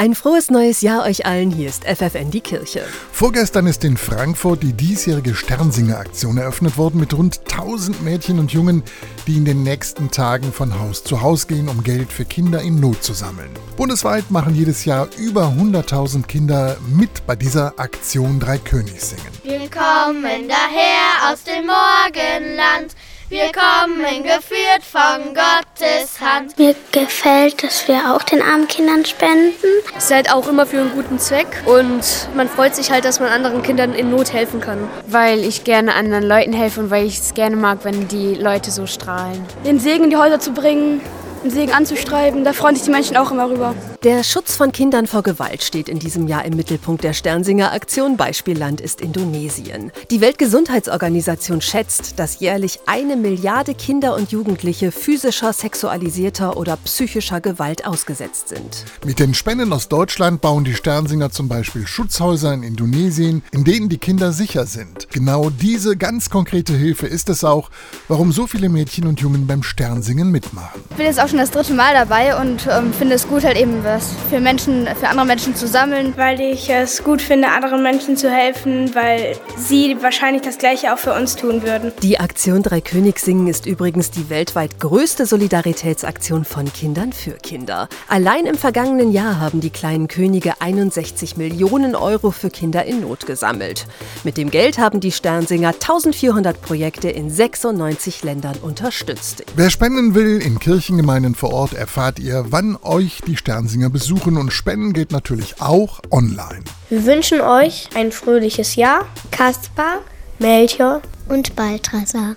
Ein frohes neues Jahr euch allen. Hier ist FFN die Kirche. Vorgestern ist in Frankfurt die diesjährige Sternsinger-Aktion eröffnet worden mit rund 1000 Mädchen und Jungen, die in den nächsten Tagen von Haus zu Haus gehen, um Geld für Kinder in Not zu sammeln. Bundesweit machen jedes Jahr über 100.000 Kinder mit bei dieser Aktion Drei Königs singen. Wir kommen daher aus dem Morgenland. Wir kommen geführt von Gottes Hand. Mir gefällt, dass wir auch den armen Kindern spenden. Es ist halt auch immer für einen guten Zweck und man freut sich halt, dass man anderen Kindern in Not helfen kann. Weil ich gerne anderen Leuten helfe und weil ich es gerne mag, wenn die Leute so strahlen. Den Segen in die Häuser zu bringen, den Segen anzustreiben, da freuen sich die Menschen auch immer rüber. Der Schutz von Kindern vor Gewalt steht in diesem Jahr im Mittelpunkt der Sternsinger Aktion. Beispielland ist Indonesien. Die Weltgesundheitsorganisation schätzt, dass jährlich eine Milliarde Kinder und Jugendliche physischer, sexualisierter oder psychischer Gewalt ausgesetzt sind. Mit den Spenden aus Deutschland bauen die Sternsinger zum Beispiel Schutzhäuser in Indonesien, in denen die Kinder sicher sind. Genau diese ganz konkrete Hilfe ist es auch, warum so viele Mädchen und Jungen beim Sternsingen mitmachen. Ich bin jetzt auch schon das dritte Mal dabei und ähm, finde es gut, halt eben was für Menschen, für andere Menschen zu sammeln. Weil ich es gut finde, anderen Menschen zu helfen, weil sie wahrscheinlich das Gleiche auch für uns tun würden. Die Aktion Drei Königs singen ist übrigens die weltweit größte Solidaritätsaktion von Kindern für Kinder. Allein im vergangenen Jahr haben die kleinen Könige 61 Millionen Euro für Kinder in Not gesammelt. Mit dem Geld haben die Sternsinger 1400 Projekte in 96 Ländern unterstützt. Wer spenden will in Kirchengemeinden vor Ort, erfahrt ihr, wann euch die Sternsinger besuchen und spenden geht natürlich auch online. Wir wünschen euch ein fröhliches Jahr. Kaspar, Melchior und Balthasar.